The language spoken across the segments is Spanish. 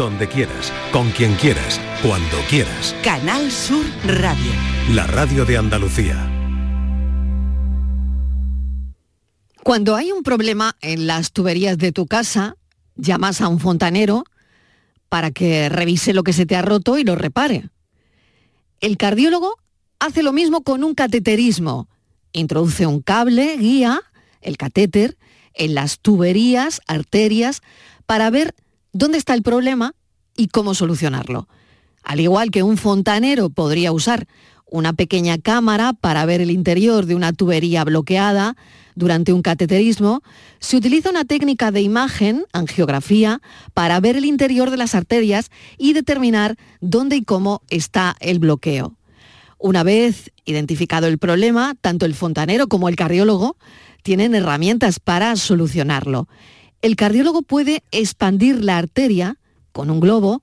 donde quieras, con quien quieras, cuando quieras. Canal Sur Radio. La radio de Andalucía. Cuando hay un problema en las tuberías de tu casa, llamas a un fontanero para que revise lo que se te ha roto y lo repare. El cardiólogo hace lo mismo con un cateterismo. Introduce un cable, guía, el catéter, en las tuberías, arterias, para ver dónde está el problema y cómo solucionarlo. Al igual que un fontanero podría usar una pequeña cámara para ver el interior de una tubería bloqueada durante un cateterismo, se utiliza una técnica de imagen, angiografía, para ver el interior de las arterias y determinar dónde y cómo está el bloqueo. Una vez identificado el problema, tanto el fontanero como el cardiólogo tienen herramientas para solucionarlo. El cardiólogo puede expandir la arteria con un globo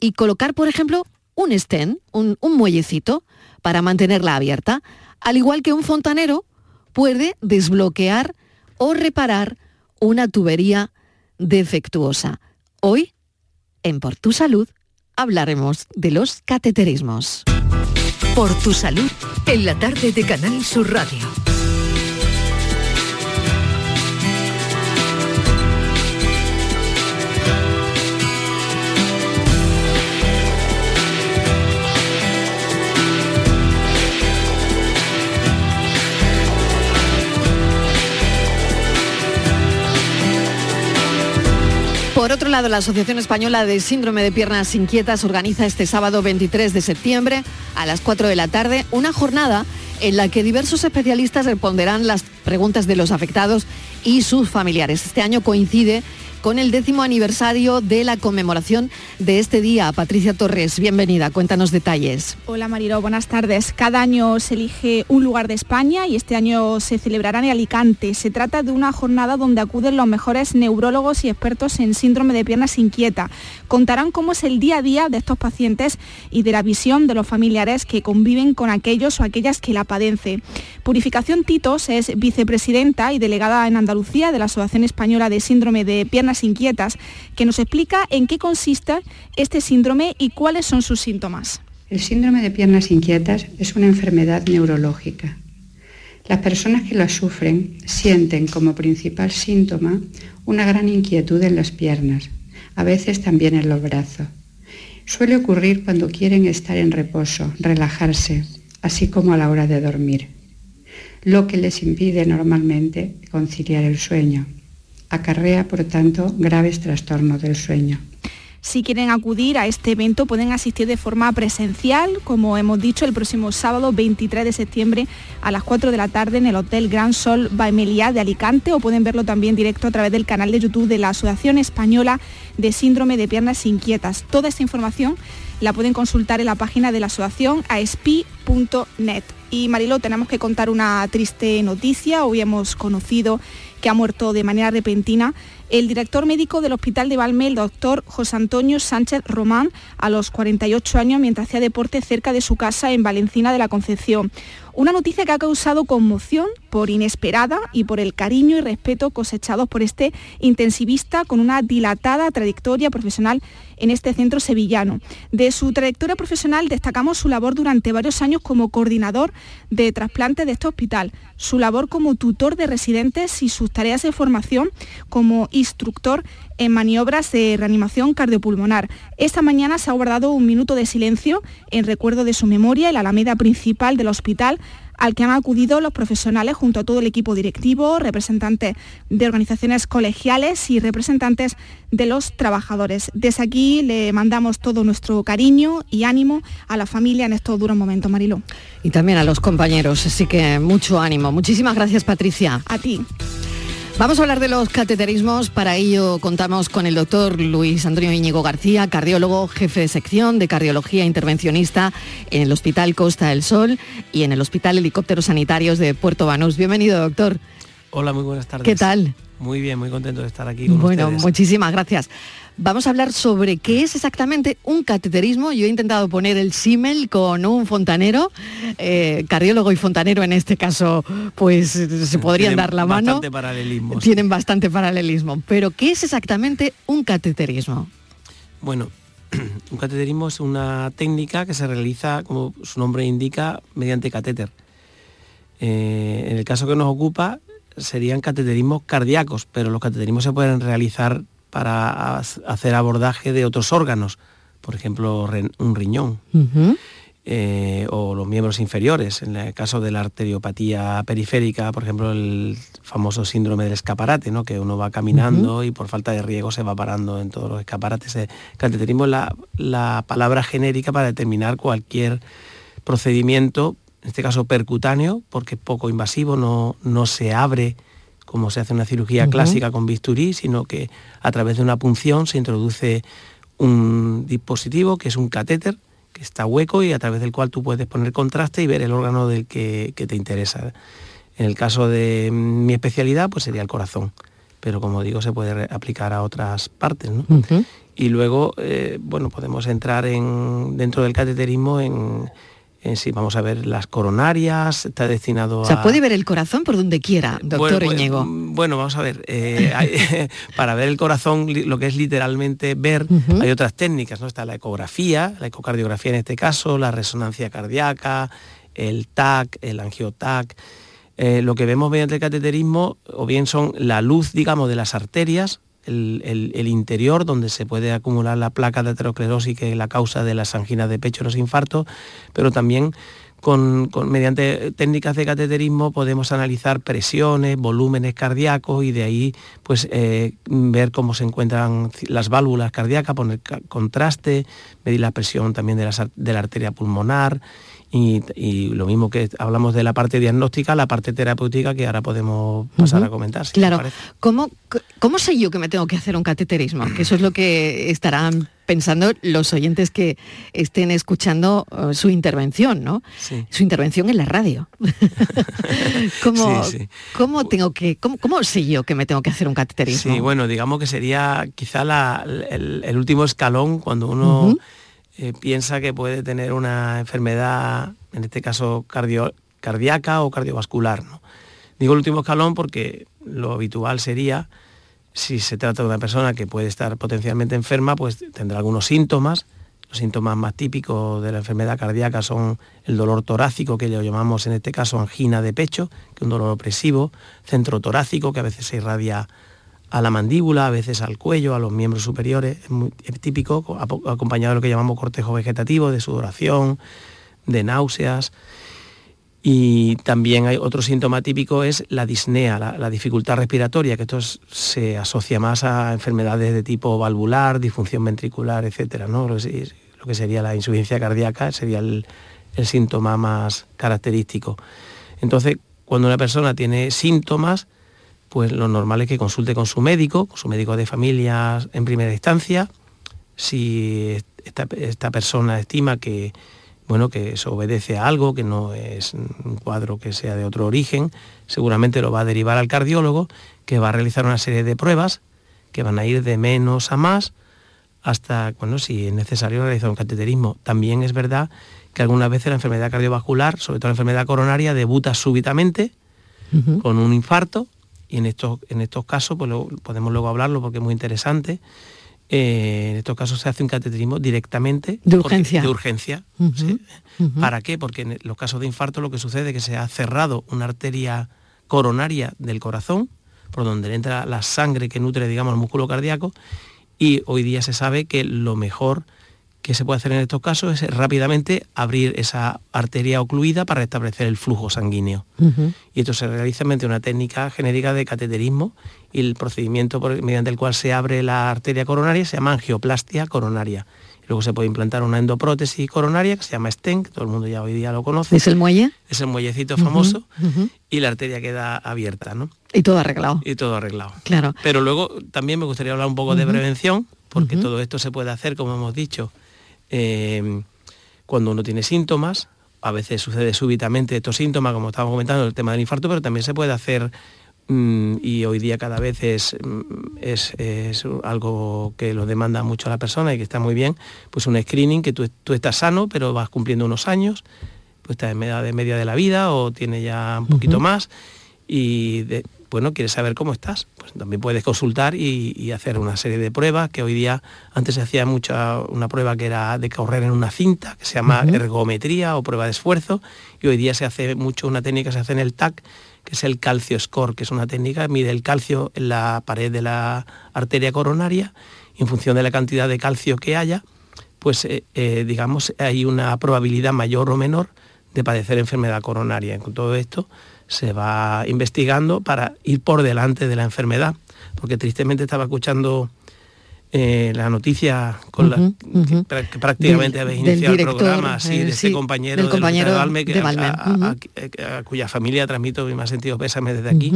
y colocar, por ejemplo, un stent, un, un muellecito, para mantenerla abierta, al igual que un fontanero puede desbloquear o reparar una tubería defectuosa. Hoy, en Por tu Salud, hablaremos de los cateterismos. Por tu salud, en la tarde de Canal Sur Radio. Por otro lado, la Asociación Española de Síndrome de Piernas Inquietas organiza este sábado 23 de septiembre a las 4 de la tarde una jornada en la que diversos especialistas responderán las preguntas de los afectados y sus familiares. Este año coincide con el décimo aniversario de la conmemoración de este día. Patricia Torres, bienvenida, cuéntanos detalles. Hola Mariro, buenas tardes. Cada año se elige un lugar de España y este año se celebrará en Alicante. Se trata de una jornada donde acuden los mejores neurólogos y expertos en síndrome de piernas inquieta. Contarán cómo es el día a día de estos pacientes y de la visión de los familiares que conviven con aquellos o aquellas que la padecen. Purificación Titos es vicepresidenta y delegada en Andalucía de la Asociación Española de Síndrome de Piernas Inquietas, que nos explica en qué consiste este síndrome y cuáles son sus síntomas. El síndrome de piernas inquietas es una enfermedad neurológica. Las personas que la sufren sienten como principal síntoma una gran inquietud en las piernas, a veces también en los brazos. Suele ocurrir cuando quieren estar en reposo, relajarse, así como a la hora de dormir, lo que les impide normalmente conciliar el sueño acarrea, por tanto, graves trastornos del sueño. Si quieren acudir a este evento pueden asistir de forma presencial, como hemos dicho, el próximo sábado 23 de septiembre a las 4 de la tarde en el Hotel Gran Sol Baemeliá de Alicante o pueden verlo también directo a través del canal de YouTube de la Asociación Española de Síndrome de Piernas Inquietas. Toda esta información la pueden consultar en la página de la asociación aspi.net. Y Marilo, tenemos que contar una triste noticia. Hoy hemos conocido que ha muerto de manera repentina el director médico del Hospital de Valme, el doctor José Antonio Sánchez Román, a los 48 años mientras hacía deporte cerca de su casa en Valencina de la Concepción. Una noticia que ha causado conmoción por inesperada y por el cariño y respeto cosechados por este intensivista con una dilatada trayectoria profesional en este centro sevillano. De su trayectoria profesional destacamos su labor durante varios años como coordinador de trasplante de este hospital, su labor como tutor de residentes y sus tareas de formación como instructor en maniobras de reanimación cardiopulmonar. Esta mañana se ha guardado un minuto de silencio en recuerdo de su memoria en la alameda principal del hospital al que han acudido los profesionales junto a todo el equipo directivo, representantes de organizaciones colegiales y representantes de los trabajadores. Desde aquí le mandamos todo nuestro cariño y ánimo a la familia en estos duros momentos, Mariló. Y también a los compañeros, así que mucho ánimo. Muchísimas gracias, Patricia. A ti. Vamos a hablar de los cateterismos. Para ello contamos con el doctor Luis Antonio Íñigo García, cardiólogo, jefe de sección de cardiología intervencionista en el Hospital Costa del Sol y en el Hospital Helicópteros Sanitarios de Puerto Banús. Bienvenido, doctor. Hola, muy buenas tardes. ¿Qué tal? Muy bien, muy contento de estar aquí con bueno, ustedes. muchísimas gracias. Vamos a hablar sobre qué es exactamente un cateterismo. Yo he intentado poner el símil con un fontanero, eh, cardiólogo y fontanero en este caso, pues se podrían Tienen dar la mano. Bastante paralelismo. Tienen bastante paralelismo. Pero ¿qué es exactamente un cateterismo? Bueno, un cateterismo es una técnica que se realiza, como su nombre indica, mediante catéter. Eh, en el caso que nos ocupa serían cateterismos cardíacos, pero los cateterismos se pueden realizar para hacer abordaje de otros órganos, por ejemplo, un riñón. Eh, o los miembros inferiores. En el caso de la arteriopatía periférica, por ejemplo, el famoso síndrome del escaparate, ¿no? que uno va caminando y por falta de riego se va parando en todos los escaparates. El cateterismo es la, la palabra genérica para determinar cualquier procedimiento, en este caso percutáneo, porque es poco invasivo, no, no se abre como se hace una cirugía clásica con bisturí, sino que a través de una punción se introduce un dispositivo que es un catéter que está hueco y a través del cual tú puedes poner contraste y ver el órgano del que, te interesa. En el caso de mi especialidad, pues sería el corazón, pero como digo, se puede aplicar a otras partes. Y luego, eh, bueno, podemos entrar en, dentro del cateterismo en, eh, sí, vamos a ver las coronarias, está destinado a... O sea, puede ver el corazón por donde quiera, doctor bueno, Bueno, vamos a ver, eh, para ver el corazón, lo que es literalmente ver, hay otras técnicas, ¿no? Está la ecografía, la ecocardiografía en este caso, la resonancia cardíaca, el TAC, el angiotac. Eh, lo que vemos mediante el cateterismo, o bien son la luz, digamos, de las arterias, el, interior, donde se puede acumular la placa de aterosclerosis, que es la causa de las anginas de pecho y los infartos, pero también con, mediante técnicas de cateterismo podemos analizar presiones, volúmenes cardíacos y de ahí pues, eh, ver cómo se encuentran las válvulas cardíacas, poner contraste, medir la presión también de la arteria pulmonar y, lo mismo que hablamos de la parte diagnóstica, la parte terapéutica que ahora podemos pasar a comentar. claro, ¿Cómo, ¿cómo sé yo que me tengo que hacer un cateterismo? Que eso es lo que estarán pensando los oyentes que estén escuchando uh, su intervención, ¿no? Su intervención en la radio. ¿Cómo, tengo que, cómo, sé yo que me tengo que hacer un cateterismo? Sí, bueno, digamos que sería quizá el, último escalón cuando uno... Eh, piensa que puede tener una enfermedad, en este caso cardíaca o cardiovascular. Digo el último escalón porque lo habitual sería, si se trata de una persona que puede estar potencialmente enferma, pues tendrá algunos síntomas. Los síntomas más típicos de la enfermedad cardíaca son el dolor torácico, que lo llamamos en este caso angina de pecho, que es un dolor opresivo, centro torácico, que a veces se irradia a la mandíbula, a veces al cuello, a los miembros superiores, es, muy, típico, acompañado de lo que llamamos cortejo vegetativo, de sudoración, de náuseas. Y también hay otro síntoma típico es la disnea, la, dificultad respiratoria, que esto se asocia más a enfermedades de tipo valvular, disfunción ventricular, etcétera, ¿no? Lo, que sería la insuficiencia cardíaca sería el síntoma más característico. Entonces, cuando una persona tiene síntomas, pues lo normal es que consulte con su médico, con su médico de familia en primera instancia, si esta, persona estima que, bueno, que eso obedece a algo, que no es un cuadro que sea de otro origen, seguramente lo va a derivar al cardiólogo, que va a realizar una serie de pruebas que van a ir de menos a más hasta, bueno, si es necesario realizar un cateterismo. También es verdad que algunas veces la enfermedad cardiovascular, sobre todo la enfermedad coronaria, debuta súbitamente con un infarto y en estos, en estos casos, pues podemos luego hablarlo porque es muy interesante, eh, en estos casos se hace un cateterismo directamente de urgencia. de urgencia. ¿Para qué? Porque en los casos de infarto lo que sucede es que se ha cerrado una arteria coronaria del corazón, por donde entra la sangre que nutre, digamos, el músculo cardíaco, y hoy día se sabe que lo mejor que se puede hacer en estos casos es rápidamente abrir esa arteria ocluida para restablecer el flujo sanguíneo. Y esto se realiza mediante una técnica genérica de cateterismo y el procedimiento mediante el cual se abre la arteria coronaria se llama angioplastia coronaria. luego se puede implantar una endoprótesis coronaria que se llama stent, que todo el mundo ya hoy día lo conoce. ¿Es el muelle? Es el muellecito famoso y la arteria queda abierta, ¿no? Y todo arreglado. Y todo arreglado. Claro. Pero luego también me gustaría hablar un poco de prevención, porque todo esto se puede hacer, como hemos dicho, Em, cuando uno tiene síntomas, a veces sucede súbitamente estos síntomas, como estábamos comentando, el tema del infarto, pero también se puede hacer, mm, y hoy día cada vez es, mm, es, algo que lo demanda mucho a la persona y que está muy bien, pues un screening que tú, estás sano, pero vas cumpliendo unos años, pues estás en media de media de la vida o tiene ya un poquito más, y bueno, quieres saber cómo estás, pues también puedes consultar y, hacer una serie de pruebas que hoy día, antes se hacía mucha, una prueba que era de correr en una cinta, que se llama ergometría o prueba de esfuerzo, y hoy día se hace mucho una técnica que se hace en el TAC, que es el calcio score, que es una técnica que mide el calcio en la pared de la arteria coronaria, y en función de la cantidad de calcio que haya, pues eh, eh, digamos hay una probabilidad mayor o menor de padecer enfermedad coronaria. Con todo esto, se va investigando para ir por delante de la enfermedad, porque tristemente estaba escuchando eh, la noticia con la, Que, prácticamente habéis iniciado el programa así, de este compañero, del compañero de, Valme, a, cuya familia transmito mi más sentido pésame desde aquí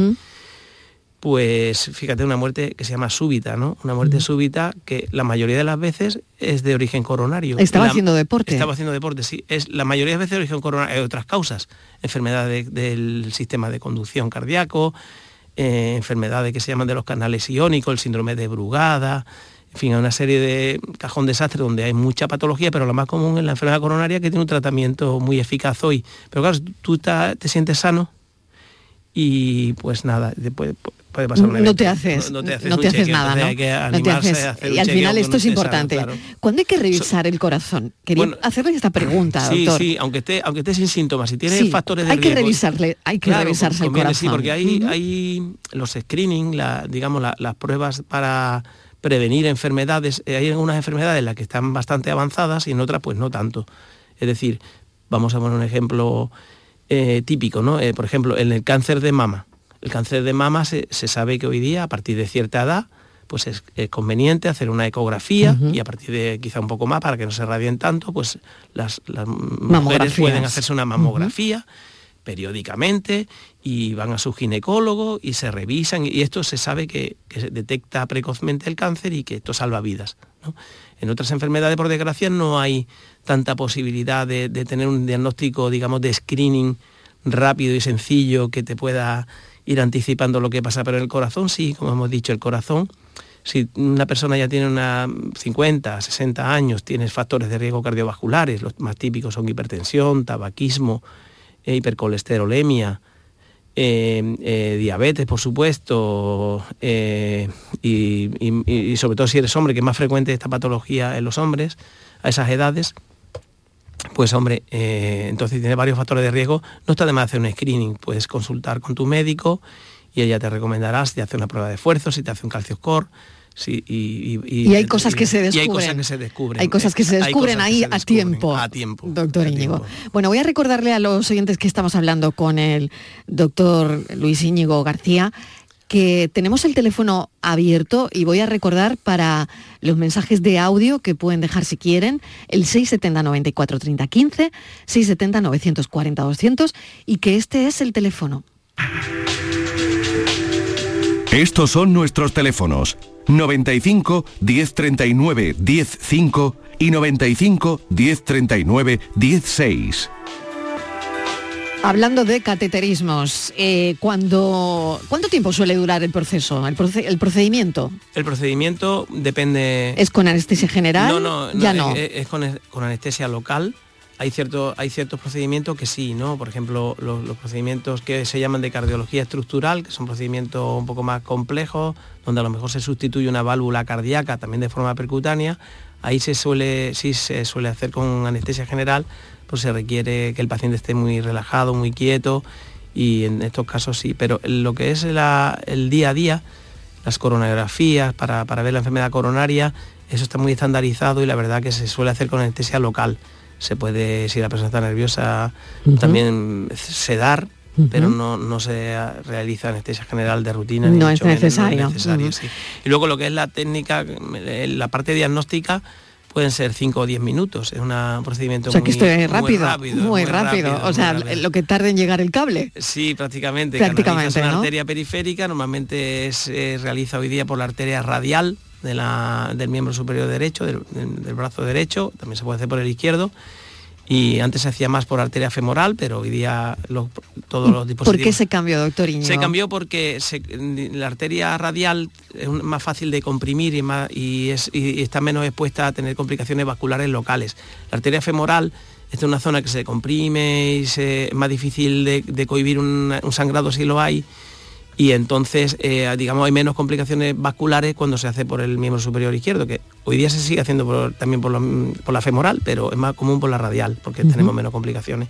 pues fíjate, una muerte que se llama súbita, ¿no? Una muerte súbita que la mayoría de las veces es de origen coronario. Estaba haciendo deporte. Estaba haciendo deporte, sí. Es la mayoría de veces de origen coronario. Hay otras causas, enfermedades del sistema de conducción cardíaco, eh, enfermedades que se llaman de los canales iónicos, el síndrome de Brugada, en fin, hay una serie de cajón desastre donde hay mucha patología, pero lo más común es la enfermedad coronaria que tiene un tratamiento muy eficaz hoy. Pero claro, tú te sientes sano y pues nada, después puede pasar No te haces, no, te haces, nada, ¿no? y al final esto es importante. ¿Cuándo hay que revisar el corazón? Quería hacerle esta pregunta, sí, Sí, aunque esté, aunque esté sin síntomas, si tiene factores de hay que revisarle, hay que revisarse el corazón. Sí, porque hay, hay los screening, la, digamos, las pruebas para prevenir enfermedades. Eh, hay algunas enfermedades en las que están bastante avanzadas y en otras pues no tanto. Es decir, vamos a poner un ejemplo eh, típico, ¿no? Eh, por ejemplo, en el cáncer de mama el cáncer de mama se, sabe que hoy día, a partir de cierta edad, pues es, conveniente hacer una ecografía y a partir de quizá un poco más, para que no se radien tanto, pues las, mujeres pueden hacerse una mamografía periódicamente y van a su ginecólogo y se revisan y esto se sabe que, se detecta precozmente el cáncer y que esto salva vidas. En otras enfermedades, por desgracia, no hay tanta posibilidad de, tener un diagnóstico, digamos, de screening rápido y sencillo que te pueda ir anticipando lo que pasa, pero el corazón sí, como hemos dicho, el corazón, si una persona ya tiene una 50, 60 años, tiene factores de riesgo cardiovasculares, los más típicos son hipertensión, tabaquismo, eh, hipercolesterolemia, eh, eh, diabetes, por supuesto, y, y, sobre todo si eres hombre, que es más frecuente esta patología en los hombres a esas edades, pues hombre, eh, entonces tiene varios factores de riesgo, no está de más hacer un screening, puedes consultar con tu médico y ella te recomendará si te hace una prueba de esfuerzo, si te hace un calcio score, y, hay cosas que se descubren. hay cosas que se descubren. Hay cosas que se descubren ahí a tiempo. A tiempo. Doctor Íñigo. Bueno, voy a recordarle a los oyentes que estamos hablando con el doctor Luis Íñigo García que tenemos el teléfono abierto y voy a recordar para los mensajes de audio que pueden dejar si quieren, el 670 94 30 15, 670 940 200 y que este es el teléfono. Estos son nuestros teléfonos 95 1039 105 y 95 1039 16. Hablando de cateterismos, eh, cuando, ¿cuánto tiempo suele durar el proceso, el, procedimiento? El procedimiento depende... ¿Es con anestesia general? No, no, ya no. Es, con, anestesia local. Hay, cierto, hay ciertos procedimientos que sí, ¿no? Por ejemplo, los, los, procedimientos que se llaman de cardiología estructural, que son procedimientos un poco más complejos, donde a lo mejor se sustituye una válvula cardíaca también de forma percutánea. Ahí se suele, sí se suele hacer con anestesia general, pues se requiere que el paciente esté muy relajado, muy quieto y en estos casos sí, pero lo que es el día a día, las coronografías para, ver la enfermedad coronaria, eso está muy estandarizado y la verdad que se suele hacer con anestesia local. Se puede, si la persona está nerviosa, también sedar, pero no, se realiza anestesia general de rutina. No, es necesario. Y luego lo que es la técnica, la parte diagnóstica, pueden ser 5 o 10 minutos. Es un procedimiento o sea, que muy, rápido, muy rápido. o sea, lo que tarde en llegar el cable. Sí, prácticamente. Prácticamente, una arteria periférica, normalmente se realiza hoy día por la arteria radial de la, del miembro superior derecho, del, del, brazo derecho, también se puede hacer por el izquierdo y antes se hacía más por arteria femoral, pero hoy día todos los dispositivos... ¿Por qué se cambió, doctor Iñigo? Se cambió porque la arteria radial es más fácil de comprimir y, más, y, está menos expuesta a tener complicaciones vasculares locales. La arteria femoral es una zona que se comprime y es más difícil de, cohibir un, sangrado si lo hay y entonces, eh, digamos, hay menos complicaciones vasculares cuando se hace por el miembro superior izquierdo, que hoy día se sigue haciendo también por, la femoral, pero es más común por la radial, porque tenemos menos complicaciones.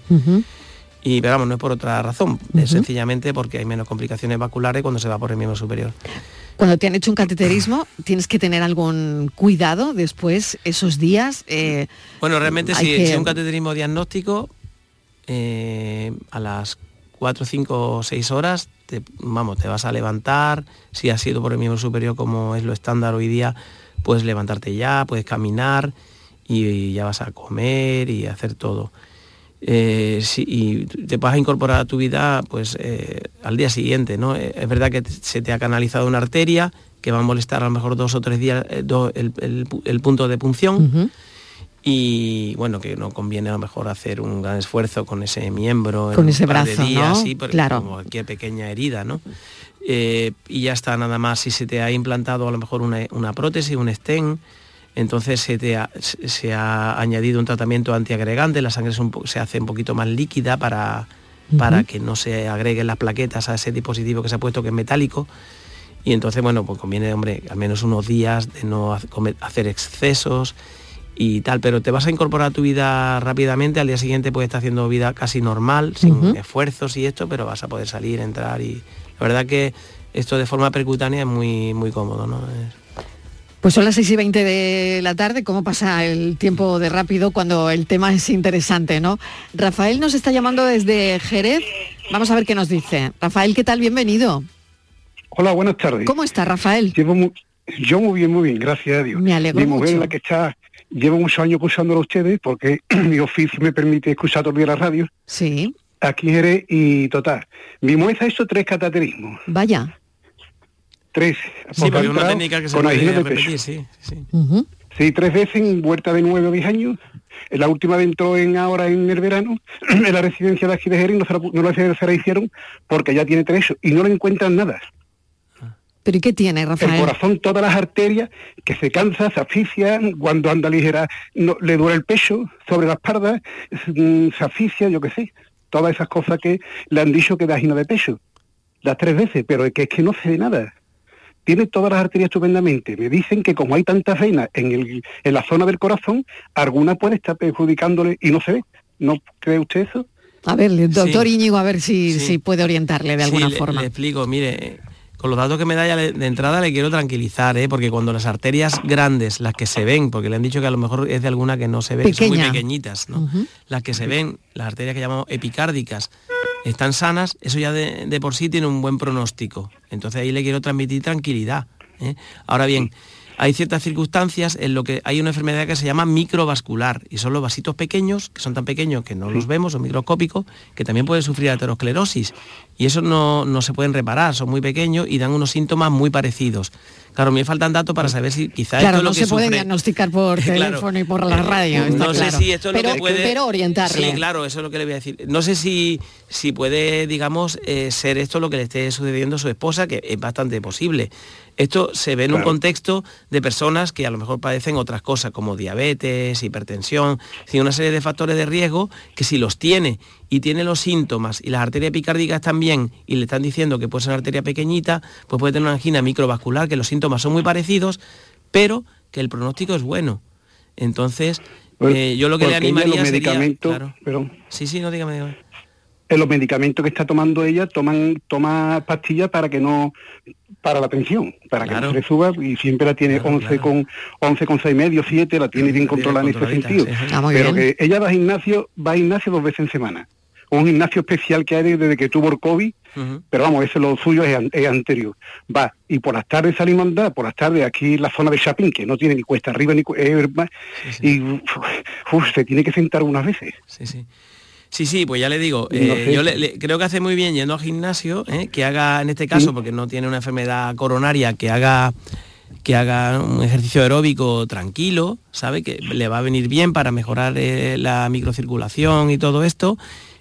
Y pero no es por otra razón, es sencillamente porque hay menos complicaciones vasculares cuando se va por el miembro superior. Cuando te han hecho un cateterismo, ¿tienes que tener algún cuidado después, esos días? Eh, bueno, realmente si es un cateterismo diagnóstico, eh, a las 4, 5 o 6 horas, vamos, te vas a levantar, si has sido por el miembro superior como es lo estándar hoy día, puedes levantarte ya, puedes caminar y, ya vas a comer y hacer todo. Eh, y te vas a incorporar a tu vida pues eh, al día siguiente, ¿no? Eh, es verdad que se te ha canalizado una arteria que va a molestar a lo mejor dos o tres días el, punto de punción y bueno, que no conviene a lo mejor hacer un gran esfuerzo con ese miembro con ese brazo, ¿no? claro. como cualquier pequeña herida, ¿no? Eh, y ya está nada más si se te ha implantado a lo mejor una, prótesis, un stent, entonces se, te ha, se ha añadido un tratamiento antiagregante, la sangre se hace un poquito más líquida para, para que no se agreguen las plaquetas a ese dispositivo que se ha puesto que es metálico. Y entonces, bueno, pues conviene, hombre, al menos unos días de no hacer excesos, y tal, pero te vas a incorporar a tu vida rápidamente, al día siguiente puedes estar haciendo vida casi normal, sin esfuerzos y esto, pero vas a poder salir, entrar y la verdad que esto de forma percutánea es muy, muy cómodo, ¿no? Pues son las 6 y 20 de la tarde, ¿cómo pasa el tiempo de rápido cuando el tema es interesante, no? Rafael nos está llamando desde Jerez, vamos a ver qué nos dice. Rafael, ¿qué tal? Bienvenido. Hola, buenas tardes. ¿Cómo está Rafael? yo muy bien, muy bien, gracias a Dios. Me alegro Mi mujer la que está llevo muchos años escuchándolo a ustedes porque mi oficio me permite escuchar todavía la radio. Sí. Aquí eres y total. Mi muestra hizo tres cataterismos. Vaya. Tres. Sí, porque una técnica que se puede repetir, sí. Sí. sí, tres veces en vuelta de nueve o diez años. La última entró en ahora en el verano, en la residencia de aquí de Jerez, no, la, no se la hicieron porque ya tiene tres y no le encuentran nada. ¿Pero y qué tiene, Rafael? El corazón, todas las arterias, que se cansa, se asfixia, cuando anda ligera no, le duele el pecho, sobre la espalda, mm, se asfixia, yo qué sé. Todas esas cosas que le han dicho que da gino de pecho. Las tres veces, pero es que, es que no se ve nada. Tiene todas las arterias estupendamente. Me dicen que como hay tantas venas en, el, en la zona del corazón, alguna puede estar perjudicándole y no se ve. ¿No cree usted eso? A ver, doctor Íñigo, a ver si, si puede orientarle de alguna forma. Le explico, mire, con los datos que me da ya de entrada le quiero tranquilizar, ¿eh? porque cuando las arterias grandes, las que se ven, porque le han dicho que a lo mejor es de alguna que no se ven, son muy pequeñitas, ¿no? Las que se ven, las arterias que llamamos epicárdicas, están sanas, eso ya de, por sí tiene un buen pronóstico. Entonces ahí le quiero transmitir tranquilidad. ¿eh? Ahora bien, hay ciertas circunstancias en lo que hay una enfermedad que se llama microvascular y son los vasitos pequeños, que son tan pequeños que no los vemos, son microscópicos, que también pueden sufrir aterosclerosis y eso no, no se pueden reparar, son muy pequeños y dan unos síntomas muy parecidos. Claro, me faltan datos para saber si quizás claro, esto no lo que se puede diagnosticar por teléfono y por la radio. no sé si esto pero, lo que puede. Pero orientarle. Sí, claro, eso es lo que le voy a decir. No sé si, si puede, digamos, eh, ser esto lo que le esté sucediendo a su esposa, que es bastante posible. Esto se ve en un contexto de personas que a lo mejor padecen otras cosas como diabetes, hipertensión, una serie de factores de riesgo que si los tiene. Y tiene los síntomas y las arterias epicárdicas bien y le están diciendo que puede ser una arteria pequeñita, pues puede tener una angina microvascular, que los síntomas son muy parecidos, pero que el pronóstico es bueno. Entonces, eh, yo lo que le animaría sería... Claro, Sí, sí, no dígame, En los medicamentos que está tomando ella, toman toma pastillas para que no para la tensión, para que no se suba y siempre la tiene 11 con 11 con 6 medio, 7, la tiene bien controlada en ese sentido. Ah, Pero que ella va a gimnasio, va a gimnasio dos veces en semana. Un gimnasio especial que hay desde que tuvo el COVID, pero vamos, ese lo suyo es, anterior. Va, y por las tardes salimos a andar, por las tardes aquí en la zona de Chapín, que no tiene ni cuesta arriba ni cuesta y se tiene que sentar unas veces. Sí, sí. Sí, sí, pues ya le digo, eh, yo creo que hace muy bien yendo al gimnasio, eh, que haga en este caso, porque no tiene una enfermedad coronaria, que haga que haga un ejercicio aeróbico tranquilo, ¿sabe? Que le va a venir bien para mejorar eh, la microcirculación y todo esto,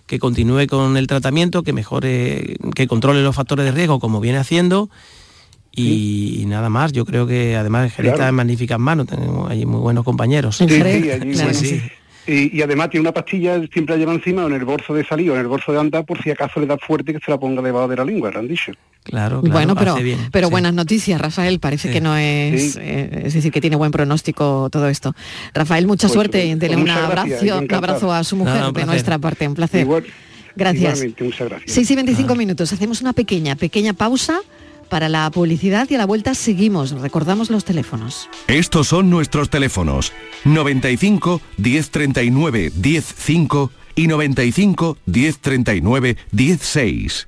que continúe con el tratamiento, que mejore, que controle los factores de riesgo como viene haciendo. Y, nada más, yo creo que además Jerez está en magníficas manos, tenemos allí muy buenos compañeros. sí, sí, Y, además tiene una pastilla, siempre la lleva encima o en el bolso de salir o en el bolso de andar por si acaso le da fuerte que se la ponga debajo de la lengua, ¿lo han dicho? Claro, bueno, pero, pero buenas noticias, Rafael. Parece que no es, eh, es decir, que tiene buen pronóstico todo esto. Rafael, mucha pues, suerte. Dele un abrazo, un abrazo a su mujer de nuestra parte. Un placer. gracias. muchas gracias. 6 y 25 minutos. Hacemos una pequeña, pequeña pausa para la publicidad y a la vuelta seguimos. Recordamos los teléfonos. Estos son nuestros teléfonos. 95 1039 105 y 95 1039 16.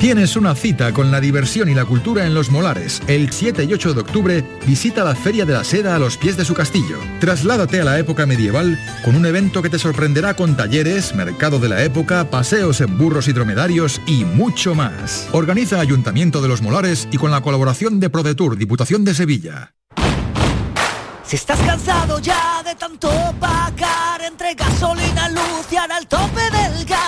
Tienes una cita con la diversión y la cultura en Los Molares. El 7 y 8 de octubre visita la Feria de la Seda a los pies de su castillo. Trasládate a la época medieval con un evento que te sorprenderá con talleres, mercado de la época, paseos en burros y dromedarios y mucho más. Organiza Ayuntamiento de Los Molares y con la colaboración de ProDetour, Diputación de Sevilla. Si estás cansado ya de tanto pagar entre gasolina, luz y el tope del gas,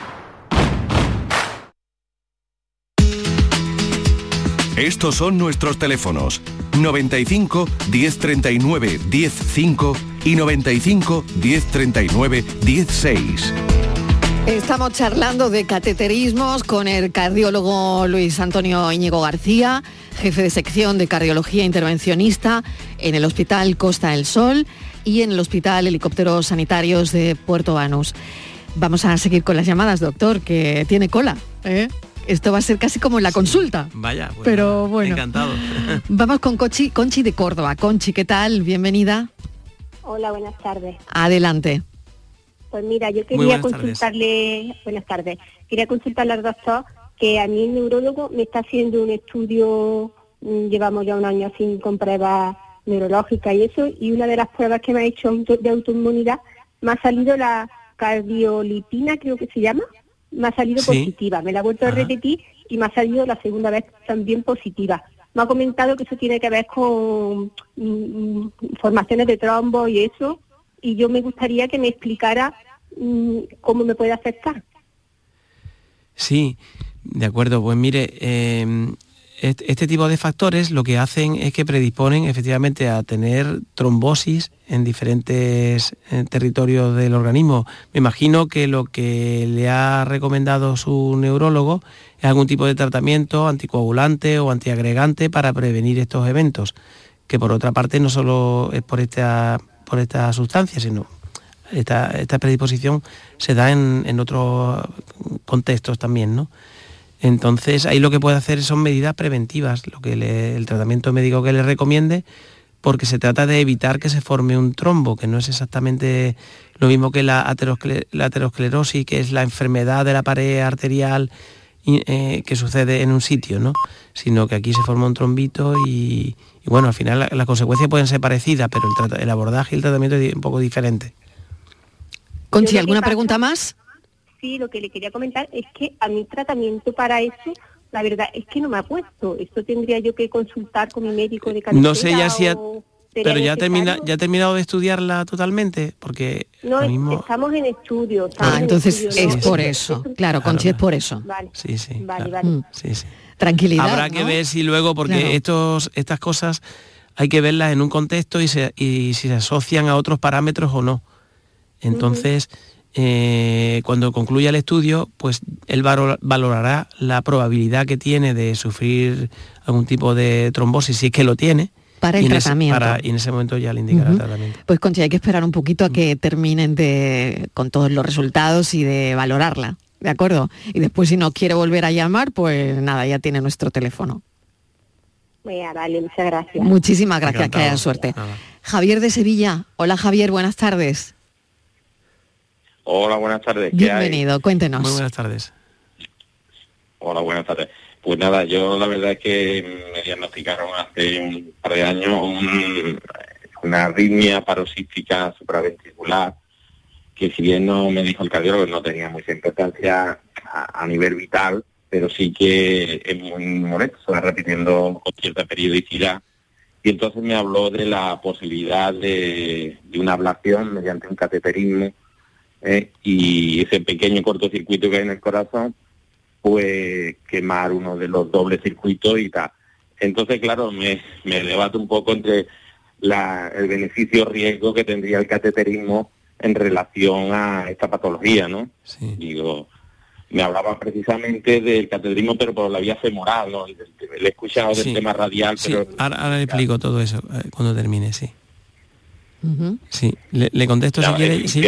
Estos son nuestros teléfonos 95 1039 105 y 95 1039 16. Estamos charlando de cateterismos con el cardiólogo Luis Antonio Íñigo García, jefe de sección de cardiología intervencionista en el Hospital Costa del Sol y en el Hospital Helicópteros Sanitarios de Puerto Banús. Vamos a seguir con las llamadas, doctor, que tiene cola. ¿eh? Esto va a ser casi como en la consulta. Vaya, pues pero bueno. Encantado. Vamos con Conchi, Conchi de Córdoba. Conchi, ¿qué tal? Bienvenida. Hola, buenas tardes. Adelante. Pues mira, yo quería consultarle, buenas tardes, quería consultarle al doctor que a mí el neurólogo me está haciendo un estudio mm, llevamos ya un año así con pruebas neurológicas y eso, y una de las pruebas que me ha hecho de autoinmunidad me ha salido la cardiolipina, creo que se llama, me ha salido positiva. Me la he vuelto a repetir y me ha salido la segunda vez también positiva. Me ha comentado que eso tiene que ver con mm, mm, formaciones de trombo y eso, y yo me gustaría que me explicara mm, cómo me puede afectar. Sí, de acuerdo. Pues mire, em, este tipo de factores lo que hacen es que predisponen efectivamente a tener trombosis en diferentes eh, territorios del organismo. Me imagino que lo que le ha recomendado su neurólogo es algún tipo de tratamiento anticoagulante o antiagregante para prevenir estos eventos, que por otra parte no solo es por esta, por esta sustancia, sino esta, predisposición se da en, en otros contextos también, ¿no? Entonces ahí lo que puede hacer son medidas preventivas, lo que el tratamiento médico que le recomiende, porque se trata de evitar que se forme un trombo, que no es exactamente lo mismo que la, aterosclerosis, que es la enfermedad de la pared arterial eh, que sucede en un sitio, ¿no? sino que aquí se forma un trombito y, bueno, al final las consecuencias pueden ser parecidas, pero el, abordaje y el tratamiento es un poco diferente. Conchi, ¿alguna pregunta más? Sí, lo que le quería comentar es que a mi tratamiento para eso, la verdad es que no me ha puesto. Esto tendría yo que consultar con mi médico de cabecera. No sé ya si... Pero ya, termina, ya ha terminado de estudiarla totalmente, porque... No, estamos en estudio. ah, entonces es por eso. Claro, Conchi, es por eso. Vale. Sí, sí. Vale, vale. Mm. Sí, sí. Tranquilidad. Habrá que ver si luego, porque estos, estas cosas hay que verlas en un contexto y, si se asocian a otros parámetros o no. Entonces, eh, cuando concluya el estudio, pues él valorará la probabilidad que tiene de sufrir algún tipo de trombosis, si es que lo tiene. Para el tratamiento. y en ese momento ya le indicará el tratamiento. Pues Concha, hay que esperar un poquito a que terminen de, con todos los resultados y de valorarla, ¿de acuerdo? Y después si no quiere volver a llamar, pues nada, ya tiene nuestro teléfono. vale, muchas gracias. Muchísimas gracias, que haya suerte. Javier de Sevilla. Hola Javier, buenas tardes. Hola, buenas tardes. Bienvenido, cuéntenos. Muy buenas tardes. Hola, buenas tardes. Pues nada, yo la verdad es que me diagnosticaron hace un par de años una arritmia paroxística supraventricular, que si bien no me dijo el cardiólogo no tenía mucha importancia a, nivel vital, pero sí que es muy molesto, se va repitiendo con cierta periodicidad. Y entonces me habló de la posibilidad de, de una ablación mediante un cateterismo ¿eh? y ese pequeño cortocircuito que hay en el corazón, pues quemar uno de los dobles circuitos y tal. Entonces, claro, me, me debato un poco entre la, el beneficio-riesgo que tendría el cateterismo en relación a esta patología, ¿no? Digo, me hablaba precisamente del cateterismo, pero por la vía femoral, ¿no? Le he escuchado del tema radial, pero... Ahora, le explico todo eso eh, cuando termine, sí. Sí, le, contesto si quiere. Sí,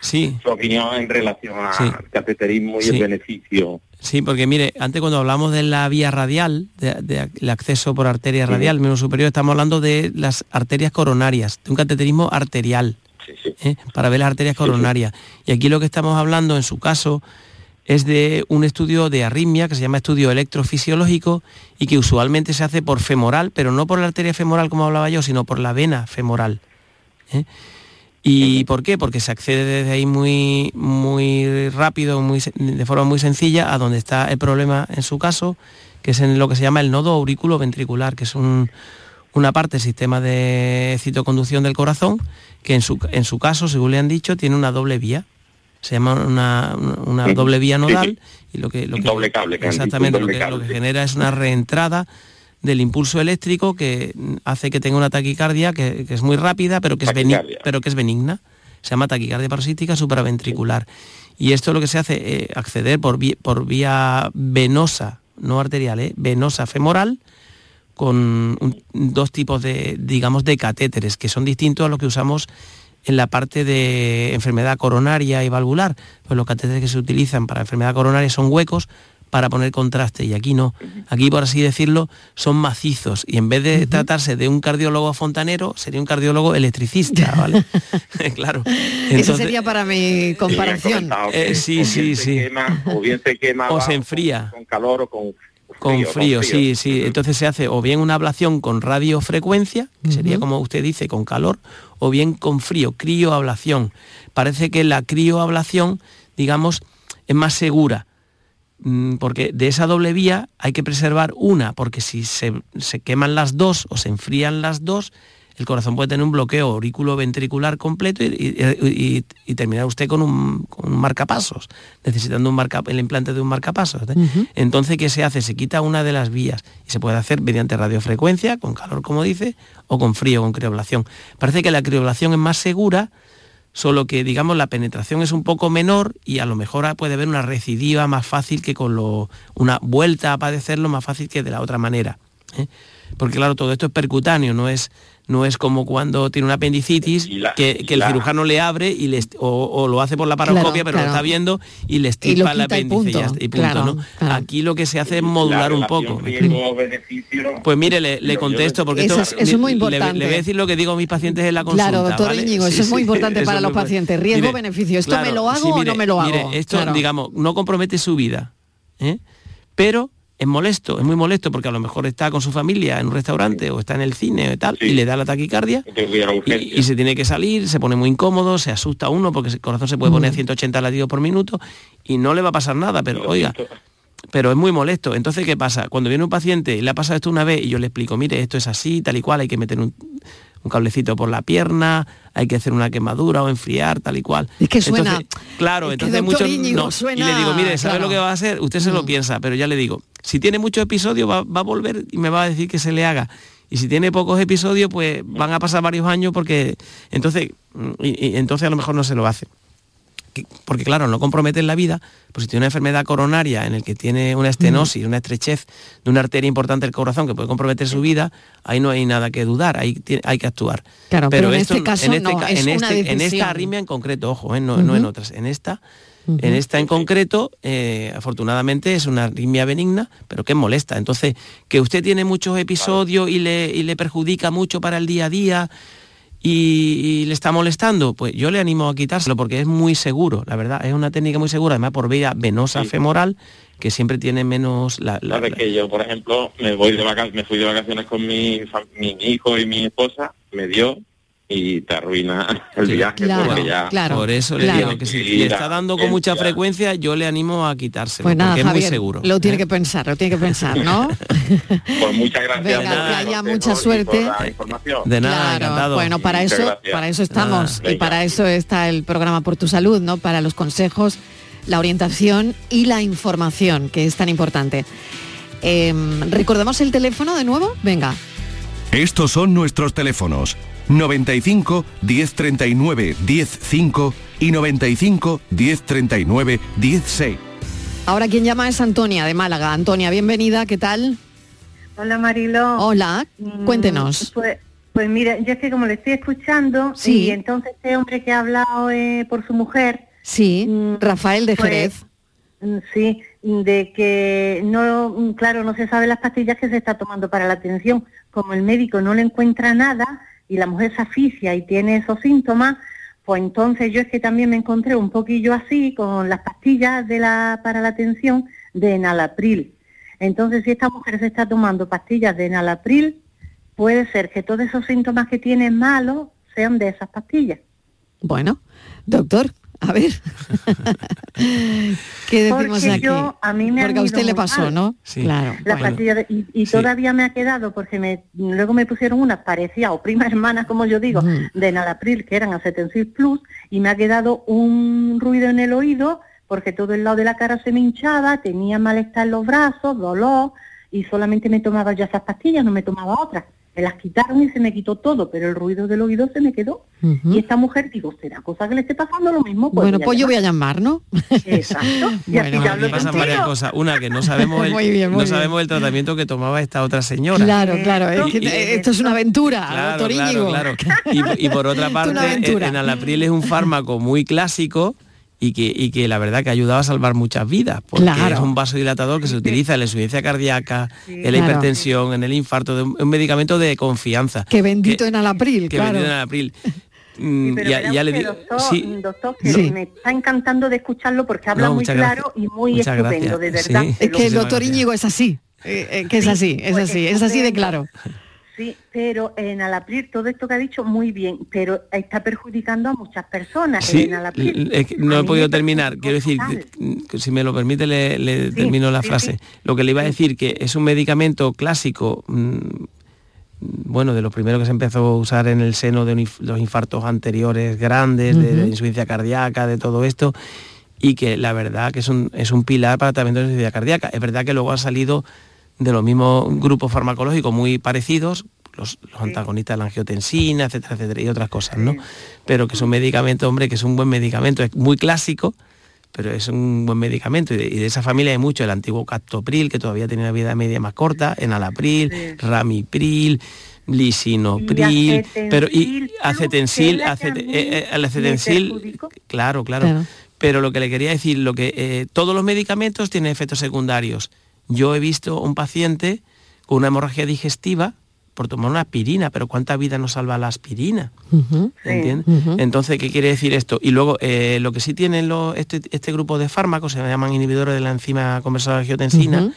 sí. su opinión en relación al cateterismo y el beneficio. Sí, porque mire, antes cuando hablamos de la vía radial, de, el acceso por arteria radial, menos superior, estamos hablando de las arterias coronarias, de un cateterismo arterial, ¿eh? para ver las arterias coronarias. Y aquí lo que estamos hablando, en su caso, es de un estudio de arritmia que se llama estudio electrofisiológico y que usualmente se hace por femoral, pero no por la arteria femoral como hablaba yo, sino por la vena femoral. ¿eh? ¿Y por qué? Porque se accede desde ahí muy, muy rápido, muy, de forma muy sencilla, a donde está el problema en su caso, que es en lo que se llama el nodo aurículo ventricular, que es una parte del sistema de citoconducción del corazón, que en su, en su caso, según le han dicho, tiene una doble vía. Se llama una, doble vía nodal y lo que, lo doble cable, exactamente lo que genera es una reentrada del impulso eléctrico que hace que tenga una taquicardia que, es muy rápida, pero que es, benigna, pero que es benigna. Se llama taquicardia paroxística supraventricular. Y esto es lo que se hace, eh, acceder por vía, por vía venosa, no arterial, eh, venosa femoral, con dos tipos de, digamos, de catéteres, que son distintos a los que usamos en la parte de enfermedad coronaria y valvular. Pues los catéteres que se utilizan para enfermedad coronaria son huecos, para poner contraste y aquí no. Aquí, por así decirlo, son macizos y en vez de tratarse de un cardiólogo fontanero, sería un cardiólogo electricista, ¿vale? claro. Eso sería para mi comparación. Eh, sí, sí, sí. o bien se quema o se enfría. Con, calor o con con frío, sí, sí. Entonces se hace o bien una ablación con radiofrecuencia, que sería como usted dice, con calor, o bien con frío, crioablación. Parece que la crioablación, digamos, es más segura, mm, porque de esa doble vía hay que preservar una, porque si se, se queman las dos o se enfrían las dos, el corazón puede tener un bloqueo aurículo ventricular completo y, y, y, terminar usted con un, con un, marcapasos, necesitando un marca, el implante de un marcapasos. Uh -huh. Entonces, ¿qué se hace? Se quita una de las vías y se puede hacer mediante radiofrecuencia, con calor, como dice, o con frío, con crioblación. Parece que la crioblación es más segura, solo que, digamos, la penetración es un poco menor y a lo mejor puede haber una recidiva más fácil que con lo, una vuelta a padecerlo más fácil que de la otra manera. ¿eh? Porque claro, todo esto es percutáneo, no es, no es como cuando tiene una apendicitis la, que, que el la... cirujano le abre y le, o, o, lo hace por la paroscopia, claro, pero claro. lo está viendo y le estirpa el apéndice y, punto. Claro, ¿no? Aquí lo que se hace es modular un poco. Pues mire, le, le contesto, porque eso, esto, es, eso es muy importante. Le, le, voy a decir lo que digo a mis pacientes en la consulta. Claro, doctor ¿vale? Íñigo, eso sí, es muy importante sí, para los pacientes. Riesgo-beneficio. ¿Esto me lo hago sí, mire, o no me lo hago? Mire, esto, digamos, no compromete su vida, ¿eh? pero es molesto, es muy molesto porque a lo mejor está con su familia en un restaurante o está en el cine y tal, sí. y le da la taquicardia y, y, se tiene que salir, se pone muy incómodo, se asusta uno porque el corazón se puede poner a 180 latidos por minuto y no le va a pasar nada, pero oiga, pero es muy molesto. Entonces, ¿qué pasa? Cuando viene un paciente y le ha pasado esto una vez y yo le explico, mire, esto es así, tal y cual, hay que meter un, un cablecito por la pierna, hay que hacer una quemadura o enfriar, tal y cual. Es que suena. Entonces, claro, entonces muchos no, suena, y le digo, mire, ¿sabe claro. lo que va a hacer? Usted se lo mm. piensa, pero ya le digo, si tiene muchos episodios va, va, a volver y me va a decir que se le haga. Y si tiene pocos episodios, pues van a pasar varios años porque entonces, y, y entonces a lo mejor no se lo hace porque claro, no compromete en la vida, pues si tiene una enfermedad coronaria en el que tiene una estenosis, una estrechez de una arteria importante del corazón que puede comprometer su vida, ahí no hay nada que dudar, ahí hay que actuar. Claro, pero, pero en este caso en, este, no, en, este, en, esta arritmia en concreto, ojo, eh, no, uh -huh. no, en otras, en esta, uh -huh. en esta en concreto, eh, afortunadamente es una arritmia benigna, pero que molesta. Entonces, que usted tiene muchos episodios y le, y le perjudica mucho para el día a día, y, le está molestando, pues yo le animo a quitárselo porque es muy seguro, la verdad, es una técnica muy segura, además por vía venosa sí. femoral, que siempre tiene menos la, la, la... que yo, por ejemplo, me voy de me fui de vacaciones con mi, mi hijo y mi esposa, me dio y te arruina el sí, viaje claro, porque ya claro, por eso claro. le digo que si le está dando con mucha frecuencia yo le animo a quitárselo pues nada, porque Javier, es muy seguro lo tiene que pensar lo tiene que pensar ¿no? pues muchas gracias Venga, que haya mucha suerte. de nada claro, encantado. bueno para eso gracias. para eso estamos nada, y para eso está el programa por tu salud no para los consejos la orientación y la información que es tan importante. Eh, recordemos el teléfono de nuevo venga estos son nuestros teléfonos 95 1039 105 y 95 1039 16. Ahora quien llama es Antonia de Málaga. Antonia, bienvenida, ¿qué tal? Hola Marilo. Hola, cuéntenos. Pues, pues mira, yo es que como le estoy escuchando sí. y entonces este hombre que ha hablado eh, por su mujer. Sí, Rafael de pues, Jerez. Sí, de que no, claro, no se sabe las pastillas que se está tomando para la atención. Como el médico no le encuentra nada, y la mujer se asfixia y tiene esos síntomas, pues entonces yo es que también me encontré un poquillo así con las pastillas de la, para la atención de enalapril. Entonces, si esta mujer se está tomando pastillas de enalapril, puede ser que todos esos síntomas que tiene malos sean de esas pastillas. Bueno, doctor, a ver. ¿Qué decimos porque aquí? Yo, a mí me porque a usted le pasó, mal. ¿no? Sí. Claro. La bueno. pastilla de, y, y sí. todavía me ha quedado porque me, luego me pusieron unas parecidas o prima hermana, como yo digo, mm. de Nalapril, que eran Acetensil Plus, y me ha quedado un ruido en el oído porque todo el lado de la cara se me hinchaba, tenía malestar en los brazos, dolor, y solamente me tomaba ya esas pastillas, no me tomaba otras me las quitaron y se me quitó todo, pero el ruido del oído se me quedó. Uh -huh. Y esta mujer, digo, ¿será cosa que le esté pasando lo mismo? Pues bueno, pues yo voy a llamar, ¿no? Exacto. Y bueno, así ya pasan varias cosas. Una, que no sabemos el, muy bien, muy no sabemos el tratamiento que tomaba esta otra señora. Claro, claro. Es que, y, esto es una aventura, claro, doctor claro, claro. Y, y, por otra parte, en Alapril es un fármaco muy clásico y que, y que la verdad que ha ayudado a salvar muchas vidas, porque claro. es un vasodilatador que se utiliza en la insuficiencia cardíaca, sí, en la claro. hipertensión, en el infarto, de un, un, medicamento de confianza. Que bendito que, en Alapril, que claro. bendito en Alapril. Mm, ya, ya, le digo, doctor, sí. doctor que sí. me está encantando de escucharlo porque habla no, muy claro gracias. y muy muchas estupendo, gracias. de verdad. Es que el doctor Íñigo es así. eh, eh, que es así, es pues, así, es así de claro. Sí, pero en Alapril todo esto que ha dicho muy bien, pero está perjudicando a muchas personas. Sí, en es que no he podido terminar. Quiero decir, que si me lo permite, le, le termino la sí, frase. Lo que le iba a decir, que es un medicamento clásico, mm, bueno, de los primeros que se empezó a usar en el seno de un los infartos anteriores grandes, de, de insuficiencia cardíaca, de todo esto, y que la verdad que es un, es un pilar para el tratamiento de insuficiencia cardíaca. Es verdad que luego ha salido de los mismos grupos farmacológicos muy parecidos, los, los antagonistas de la angiotensina, etcétera, etcétera, y otras cosas, ¿no? Pero que es un medicamento, hombre, que es un buen medicamento, es muy clásico, pero es un buen medicamento. Y de, y de esa familia hay mucho, el antiguo captopril, que todavía tiene una vida media más corta, enalapril, ramipril, lisinopril, pero y acetensil, acet- eh, eh, el acetensil, claro, claro, Claro. Pero lo que le quería decir, lo que eh, todos los medicamentos tienen efectos secundarios. Yo he visto un paciente con una hemorragia digestiva por tomar una aspirina, pero ¿cuánta vida nos salva la aspirina? ¿Entiendes? Entonces, ¿qué quiere decir esto? Y luego, eh, lo que sí tienen los- este, este grupo de fármacos, se llaman inhibidores de la enzima conversadora de angiotensina,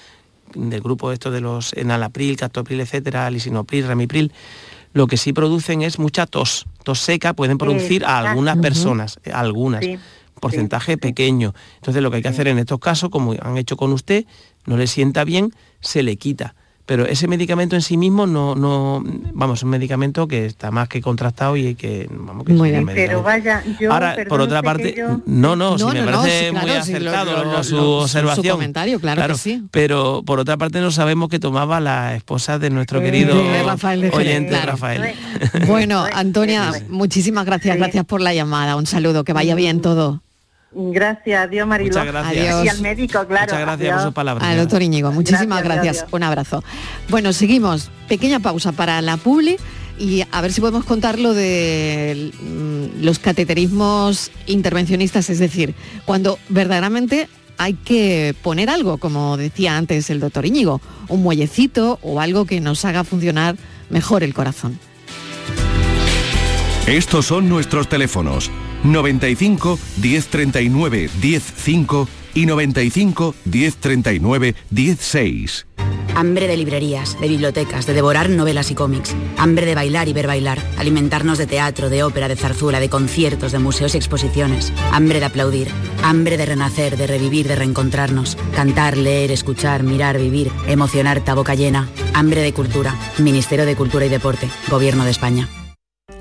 del grupo esto de los enalapril, captopril, etcétera, lisinopril, ramipril, lo que sí producen es mucha tos. Tos seca pueden producir a algunas personas, eh, algunas, Sí, porcentaje pequeño. Entonces lo que hay que hacer en estos casos, como han hecho con usted, no le sienta bien, se le quita. Pero ese medicamento en sí mismo no, no, vamos, es un medicamento que está más que contrastado y que, vamos, que Muy bien. Pero vaya, yo... Ahora, por otra parte, yo- no, no, si No, me no, no, parece sí, muy claro, sí, lo- acertado lo- lo- lo- su observación. comentario, claro que sí. Pero por otra parte no sabemos que tomaba la esposa de nuestro querido De Rafael de oyente claro. Rafael. Bueno, Antonia, muchísimas gracias, gracias por la llamada. Un saludo, que vaya bien todo. Gracias, adiós Mariló. Muchas gracias. Adiós. Y al médico, claro. Muchas gracias por sus palabras. Al doctor Íñigo, muchísimas Gracias, gracias. Un abrazo. Bueno, seguimos. Pequeña pausa para la publi y a ver si podemos contar lo de mm, los cateterismos intervencionistas, es decir, cuando verdaderamente hay que poner algo, como decía antes el doctor Íñigo, un muellecito o algo que nos haga funcionar mejor el corazón. Estos son nuestros teléfonos 95 1039 105 y 95 1039 16. Hambre de librerías, de bibliotecas, de devorar novelas y cómics. Hambre de bailar y ver bailar. Alimentarnos de teatro, de ópera, de zarzuela, de conciertos, de museos y exposiciones. Hambre de aplaudir. Hambre de renacer, de revivir, de reencontrarnos. Cantar, leer, escuchar, mirar, vivir. Emocionarte a boca llena. Hambre de cultura. Ministerio de Cultura y Deporte. Gobierno de España.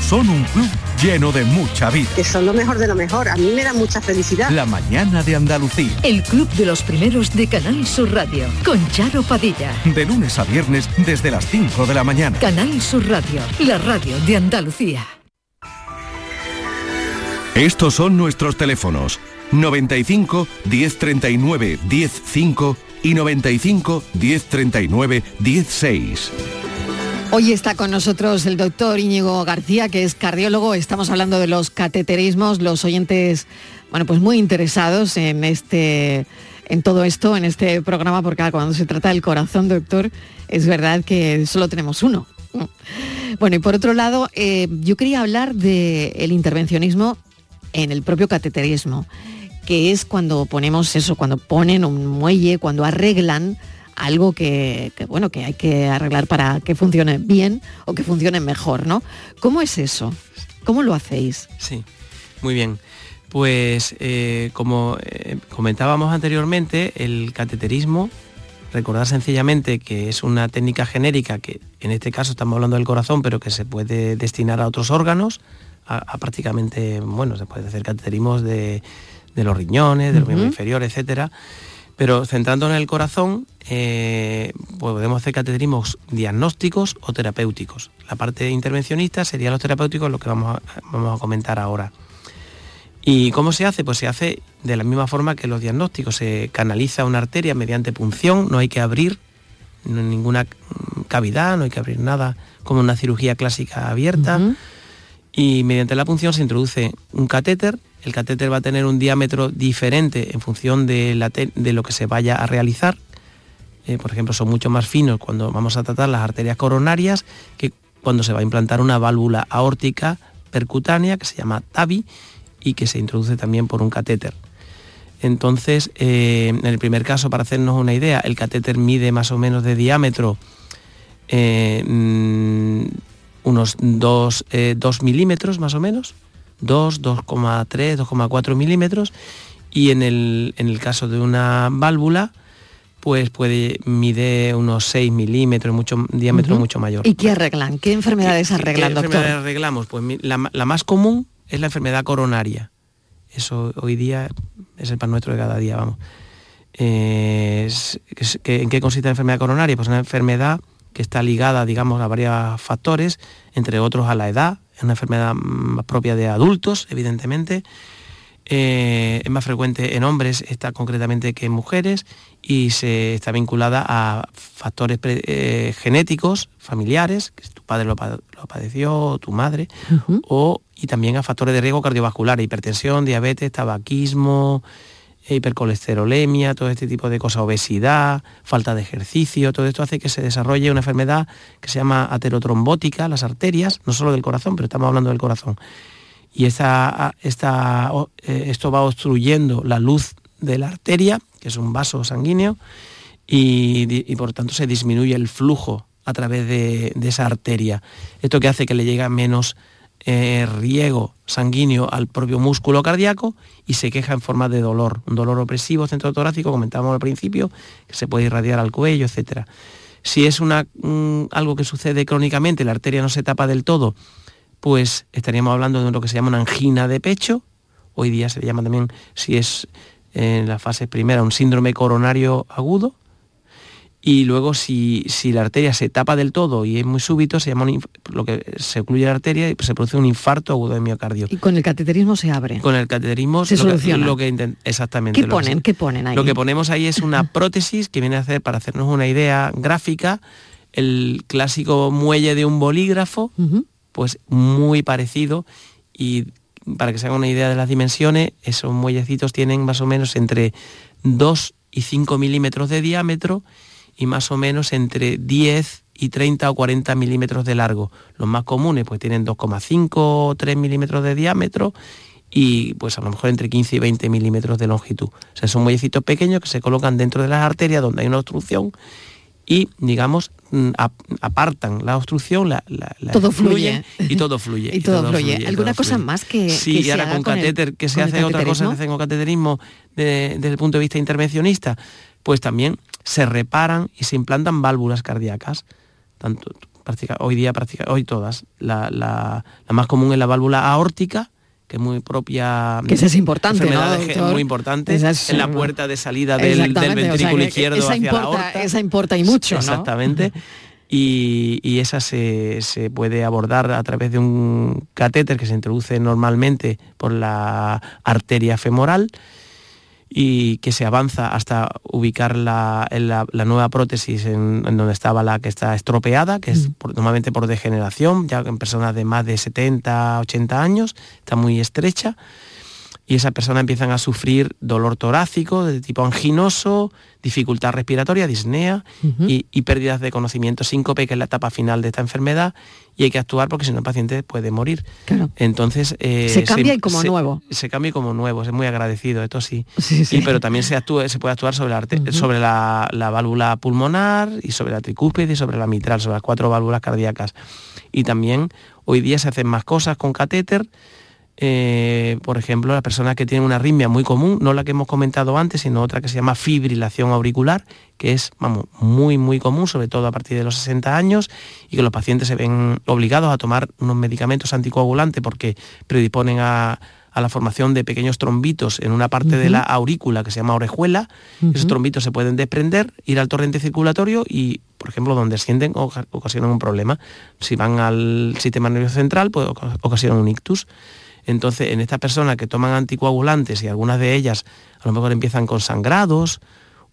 Son un club lleno de mucha vida. Que son lo mejor de lo mejor. A mí me da mucha felicidad. La mañana de Andalucía. El Club de los Primeros de Canal Sur Radio, con Charo Padilla. De lunes a viernes desde las 5 de la mañana. Canal Sur Radio, la radio de Andalucía. Estos son nuestros teléfonos 95 1039 105 y 95 1039 16. Hoy está con nosotros el doctor Íñigo García, que es cardiólogo. Estamos hablando de los cateterismos, los oyentes, bueno, pues muy interesados en este, en todo esto, en este programa, porque ah, cuando se trata del corazón, doctor, es verdad que solo tenemos uno. Bueno, y por otro lado, eh, yo quería hablar del intervencionismo en el propio cateterismo, que es cuando ponemos eso, cuando ponen un muelle, cuando arreglan algo que, que, bueno que hay que arreglar para que funcione bien o que funcione mejor, ¿no? ¿Cómo es eso? ¿Cómo lo hacéis? Sí, muy bien. Pues eh, como eh, comentábamos anteriormente, el cateterismo recordar sencillamente que es una técnica genérica que en este caso estamos hablando del corazón, pero que se puede destinar a otros órganos, a, prácticamente, bueno, se puede hacer cateterismos de, los riñones, del miembro inferior, etcétera. Pero centrándonos en el corazón, eh, podemos hacer cateterismos diagnósticos o terapéuticos. La parte intervencionista sería los terapéuticos, lo que vamos vamos a comentar ahora. ¿Y cómo se hace? Pues se hace de la misma forma que los diagnósticos. Se canaliza una arteria mediante punción, no hay que abrir ninguna cavidad, no hay que abrir nada como una cirugía clásica abierta. Y mediante la punción se introduce un catéter. El catéter va a tener un diámetro diferente en función de, lo que se vaya a realizar. Eh, por ejemplo, son mucho más finos cuando vamos a tratar las arterias coronarias que cuando se va a implantar una válvula aórtica percutánea que se llama TAVI y que se introduce también por un catéter. Entonces, eh, en el primer caso, para hacernos una idea, el catéter mide más o menos de diámetro eh, mm, unos 2, eh, milímetros más o menos, 2, 2,3, 2,4 milímetros, y en el, en el caso de una válvula, pues puede mide unos 6 milímetros, mucho diámetro mucho mayor. ¿Y qué arreglan? ¿Qué enfermedades arreglan, ¿qué enfermedades arreglamos? Pues la, la, más común es la enfermedad coronaria. Eso hoy día es el pan nuestro de cada día, vamos. ¿En qué consiste la enfermedad coronaria? Pues una enfermedad que está ligada, digamos, a varios factores, entre otros a la edad, es una enfermedad más propia de adultos, evidentemente, eh, es más frecuente en hombres, está concretamente que en mujeres, y se está vinculada a factores eh, genéticos, familiares, que tu padre lo, padeció, tu madre, o, y también a factores de riesgo cardiovascular, hipertensión, diabetes, tabaquismo, hipercolesterolemia, todo este tipo de cosas, obesidad, falta de ejercicio, todo esto hace que se desarrolle una enfermedad que se llama aterotrombótica, las arterias, no solo del corazón, pero estamos hablando del corazón. Y esta, eh, esto va obstruyendo la luz de la arteria que es un vaso sanguíneo, y, por tanto se disminuye el flujo a través de, esa arteria. Esto que hace que le llegue menos eh, riego sanguíneo al propio músculo cardíaco y se queja en forma de dolor, un dolor opresivo centro torácico, comentábamos al principio, que se puede irradiar al cuello, etc. Si es una, algo que sucede crónicamente, la arteria no se tapa del todo, pues estaríamos hablando de lo que se llama una angina de pecho, hoy día se le llama también, si es en la fase primera un síndrome coronario agudo y luego si, si, la arteria se tapa del todo y es muy súbito, se llama lo que se ocluye la arteria y se produce un infarto agudo de miocardio. Y con el cateterismo se abre. Con el cateterismo se soluciona. lo que exactamente. ¿Qué ponen? ¿Qué ponen ahí? Lo que ponemos ahí es una prótesis que viene a hacer, para hacernos una idea gráfica, el clásico muelle de un bolígrafo, pues muy parecido y para que se hagan una idea de las dimensiones, esos muellecitos tienen más o menos entre 2 y 5 milímetros de diámetro y más o menos entre 10 y 30 o 40 milímetros de largo. Los más comunes pues tienen 2,5 o 3 milímetros de diámetro y pues a lo mejor entre 15 y 20 milímetros de longitud. O sea, son muellecitos pequeños que se colocan dentro de las arterias donde hay una obstrucción y, digamos, mm, apartan la obstrucción, la, todo fluye y todo fluye. y, todo, fluye. ¿Alguna cosa más que Sí, y ahora con catéter, que se hace otra cosa que hacen con cateterismo desde el punto de vista intervencionista, pues también se reparan y se implantan válvulas cardíacas, tanto hoy día hoy todas. La, la más común es la válvula aórtica, que es muy propia... Que es importante, ¿no, muy importante, en la puerta de salida del, ventrículo izquierdo hacia importa, la aorta. Esa importa y mucho, Exactamente. Y, y, esa se, se, puede abordar a través de un catéter que se introduce normalmente por la arteria femoral y que se avanza hasta ubicar la, la, nueva prótesis en, donde estaba la que está estropeada, que es normalmente por degeneración, ya en personas de más de 70, 80 años, está muy estrecha y esas personas empiezan a sufrir dolor torácico de tipo anginoso, dificultad respiratoria, disnea y, pérdidas de conocimiento, síncope, que es la etapa final de esta enfermedad, y hay que actuar porque si no el paciente puede morir. Entonces... Eh, se cambia y como nuevo. Se cambia y como nuevo, es muy agradecido, esto sí. sí, pero también se, actúa, se puede actuar sobre, la, sobre la, la, válvula pulmonar y sobre la tricúspide y sobre la mitral, sobre las cuatro válvulas cardíacas. Y también hoy día se hacen más cosas con catéter, eh, por ejemplo, las personas que tienen una arritmia muy común, no la que hemos comentado antes, sino otra que se llama fibrilación auricular, que es vamos, muy, muy común, sobre todo a partir de los 60 años, y que los pacientes se ven obligados a tomar unos medicamentos anticoagulantes porque predisponen a, la formación de pequeños trombitos en una parte de la aurícula que se llama orejuela. Esos trombitos se pueden desprender, ir al torrente circulatorio y, por ejemplo, donde sienten ocasionan un problema. Si van al sistema nervioso central, pues ocasionan un ictus. Entonces, en estas personas que toman anticoagulantes y algunas de ellas a lo mejor empiezan con sangrados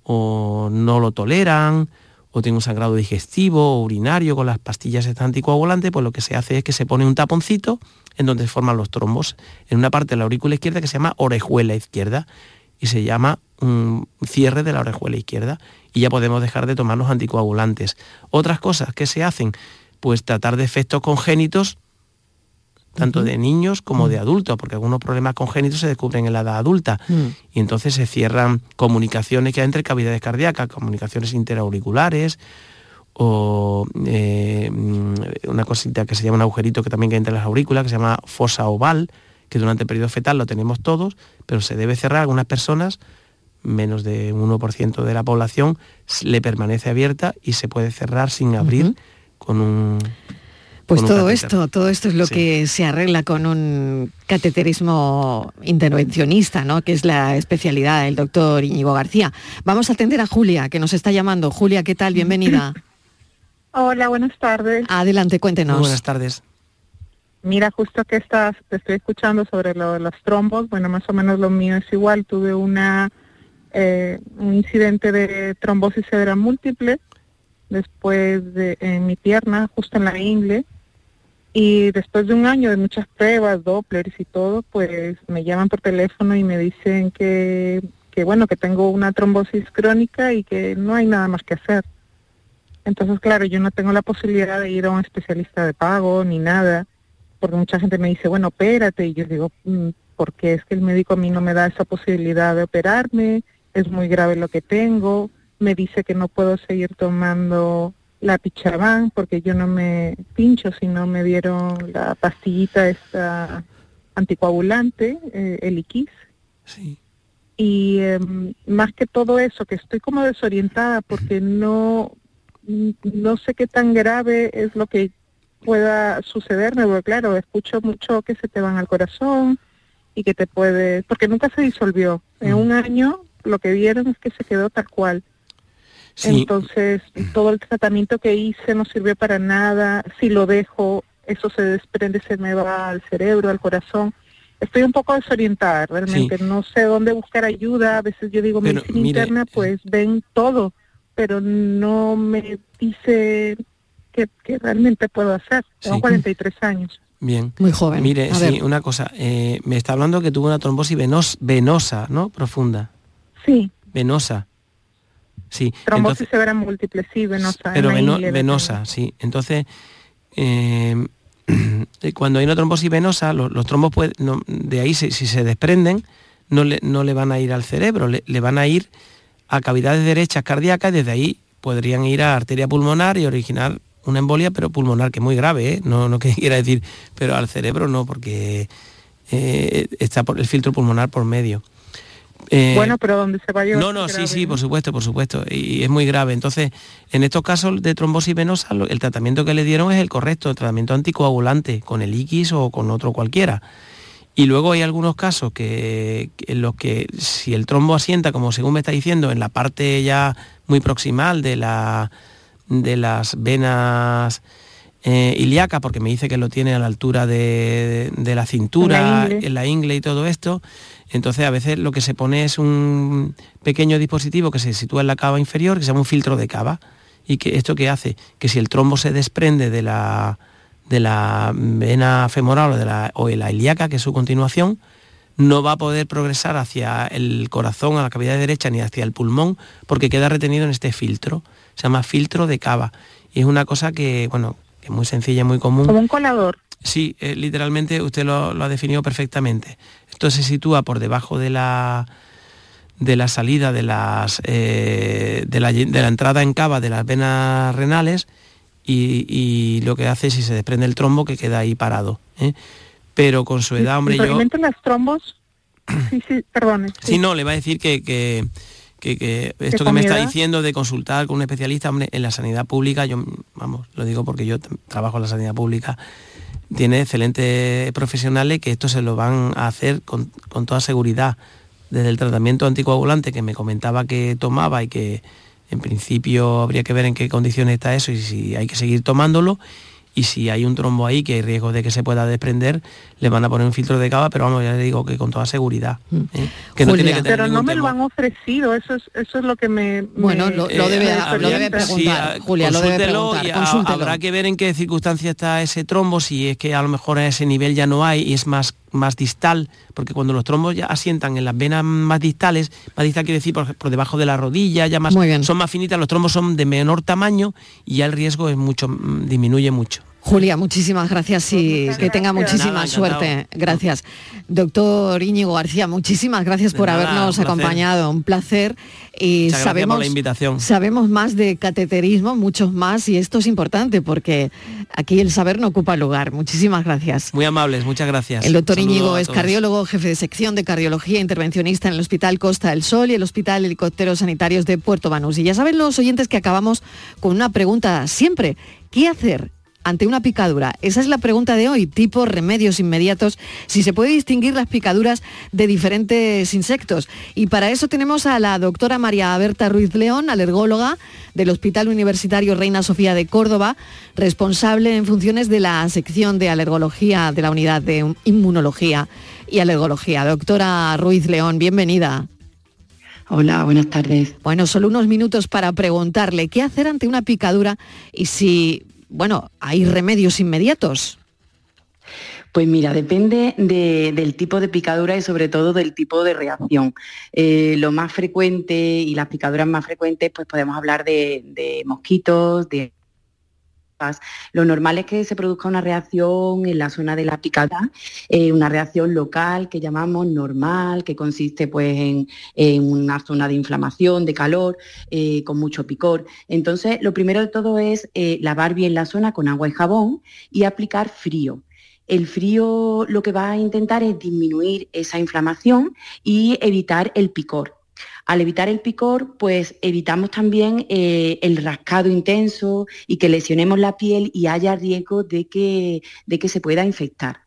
o no lo toleran o tienen un sangrado digestivo o urinario con las pastillas anticoagulantes, pues lo que se hace es que se pone un taponcito en donde se forman los trombos, en una parte de la aurícula izquierda que se llama orejuela izquierda y se llama un cierre de la orejuela izquierda y ya podemos dejar de tomar los anticoagulantes. Otras cosas que se hacen, pues tratar de efectos congénitos tanto de niños como de adultos, porque algunos problemas congénitos se descubren en la edad adulta mm. y entonces se cierran comunicaciones que hay entre cavidades cardíacas, comunicaciones interauriculares o eh, una cosita que se llama un agujerito que también hay entre las aurículas, que se llama fosa oval, que durante el periodo fetal lo tenemos todos, pero se debe cerrar. Algunas personas, menos de un 1% de la población, le permanece abierta y se puede cerrar sin abrir con un pues todo esto, todo esto es lo que se arregla con un cateterismo intervencionista, ¿no? que es la especialidad del doctor Íñigo García. Vamos a atender a Julia, que nos está llamando. Julia, ¿qué tal? Bienvenida. Hola, buenas tardes. Adelante, cuéntenos. buenas tardes. Mira, justo que estás, te estoy escuchando sobre lo de los trombos, bueno, más o menos lo mío es igual. Tuve una eh, un incidente de trombosis severa múltiple después de en mi pierna, justo en la ingle, y después de un año de muchas pruebas, Dopplers y todo, pues me llaman por teléfono y me dicen que, que bueno, que tengo una trombosis crónica y que no hay nada más que hacer. Entonces, claro, yo no tengo la posibilidad de ir a un especialista de pago ni nada, porque mucha gente me dice, bueno, opérate, y yo digo, mm, porque es que el médico a mí no me da esa posibilidad de operarme, es muy grave lo que tengo, me dice que no puedo seguir tomando la pichabán porque yo no me pincho si no me dieron la pastillita esta anticoagulante, eh, el Iquis. Sí. Y em, más que todo eso, que estoy como desorientada porque no, no sé qué tan grave es lo que pueda sucederme, porque claro, escucho mucho que se te van al corazón y que te puede, porque nunca se disolvió. En un año lo que vieron es que se quedó tal cual. Entonces, todo el tratamiento que hice no sirvió para nada. Si lo dejo, eso se desprende, se me va al cerebro, al corazón. Estoy un poco desorientada, realmente. No sé dónde buscar ayuda. A veces yo digo, medicina interna, pues ven todo, pero no me dice qué, realmente puedo hacer. Tengo 43 años. Bien. Muy joven. Mire, sí, una cosa. Eh, me está hablando que tuvo una trombosis venosa, ¿no? Profunda. Sí. Venosa. Sí. Trombosis severa múltiple, sí, venosa. Pero venosa, sí. Entonces, eh, cuando hay una trombosis venosa, los, trombos de ahí, si, se desprenden, no le, no le, van a ir al cerebro, le, van a ir a cavidades derechas cardíacas y desde ahí podrían ir a arteria pulmonar y originar una embolia, pero pulmonar, que es muy grave, ¿eh? no, no quiera decir, pero al cerebro no, porque eh, está por el filtro pulmonar por medio. Eh, bueno, pero donde se vaya. No, no, sí, sí, por supuesto, por supuesto. Y es muy grave. Entonces, en estos casos de trombosis venosa, el tratamiento que le dieron es el correcto, el tratamiento anticoagulante, con el X o con otro cualquiera. Y luego hay algunos casos que, en los que si el trombo asienta, como según me está diciendo, en la parte ya muy proximal de, la, de las venas eh, ilíacas, porque me dice que lo tiene a la altura de, la cintura, en la ingle y todo esto, entonces a veces lo que se pone es un pequeño dispositivo que se sitúa en la cava inferior, que se llama un filtro de cava. ¿Y que esto qué hace? Que si el trombo se desprende de la, de la vena femoral o de la, o la ilíaca, que es su continuación, no va a poder progresar hacia el corazón, a la cavidad derecha, ni hacia el pulmón, porque queda retenido en este filtro. Se llama filtro de cava. Y es una cosa que, bueno, que es muy sencilla, muy común. Como un colador. Sí, eh, literalmente usted lo, ha definido perfectamente. Esto se sitúa por debajo de la, de la salida de, las, eh, de, la, entrada en cava de las venas renales y, lo que hace es si se desprende el trombo que queda ahí parado. ¿eh? pero con su edad, hombre, yo... Las trombos, sí, sí, perdón. Sí, no, le va a decir que, que, que, que esto que me está diciendo de consultar con un especialista, hombre, en la sanidad pública, yo, vamos, lo digo porque yo trabajo en la sanidad pública, tiene excelentes profesionales que esto se lo van a hacer con, con toda seguridad. Desde el tratamiento anticoagulante que me comentaba que tomaba y que en principio habría que ver en qué condiciones está eso y si hay que seguir tomándolo y si hay un trombo ahí que hay riesgo de que se pueda desprender, le van a poner un filtro de cava, pero vamos, ya le digo que con toda seguridad. Mm. ¿eh? Que no tiene que tener pero no me lo han ofrecido, eso es, eso es lo que me... Bueno, me- lo, lo Eh, debe, a- lo debe sí, preguntar, Julia, lo debe preguntar. y a- consúltelo. habrá que ver en qué circunstancia está ese trombo, si es que a lo mejor a ese nivel ya no hay y es más, más distal, porque cuando los trombos ya asientan en las venas más distales, más distal quiere decir por, por debajo de la rodilla, ya más, son más finitas, los trombos son de menor tamaño y ya el riesgo es mucho, mm, disminuye mucho. Julia, muchísimas gracias y que tenga muchísima Nada, encantado. suerte. Gracias. Doctor Íñigo García, muchísimas gracias De por nada, habernos un acompañado. Un placer. Y Muchas sabemos, por la invitación. sabemos más de cateterismo, muchos más, y esto es importante porque aquí el saber no ocupa lugar. Muchísimas gracias. Muy amables, muchas gracias. El doctor Saludo Íñigo es cardiólogo, jefe de sección de cardiología intervencionista en el Hospital Costa del Sol y el Hospital Helicópteros Sanitarios de Puerto Banús. Y ya saben los oyentes que acabamos con una pregunta siempre. ¿Qué hacer ante una picadura? Esa es la pregunta de hoy, tipo remedios inmediatos, si se puede distinguir las picaduras de diferentes insectos. Y para eso tenemos a la doctora María Berta Ruiz León, alergóloga del Hospital Universitario Reina Sofía de Córdoba, responsable en funciones de la sección de alergología de la unidad de inmunología y alergología. Doctora Ruiz León, bienvenida. Hola, buenas tardes. Bueno, solo unos minutos para preguntarle qué hacer ante una picadura y si, bueno, hay remedios inmediatos. Pues mira, depende de- del tipo de picadura y sobre todo del tipo de reacción. Eh, lo más frecuente y las picaduras más frecuentes, pues podemos hablar de mosquitos, de lo normal es que se produzca una reacción en la zona de la picada, eh, una reacción local que llamamos normal, que consiste pues en, una zona de inflamación, de calor, eh, con mucho picor. Entonces, lo primero de todo es eh, lavar bien la zona con agua y jabón y aplicar frío. El frío lo que va a intentar es disminuir esa inflamación y evitar el picor. Al evitar el picor, pues evitamos también eh, el rascado intenso y que lesionemos la piel y haya riesgo de que, de que se pueda infectar.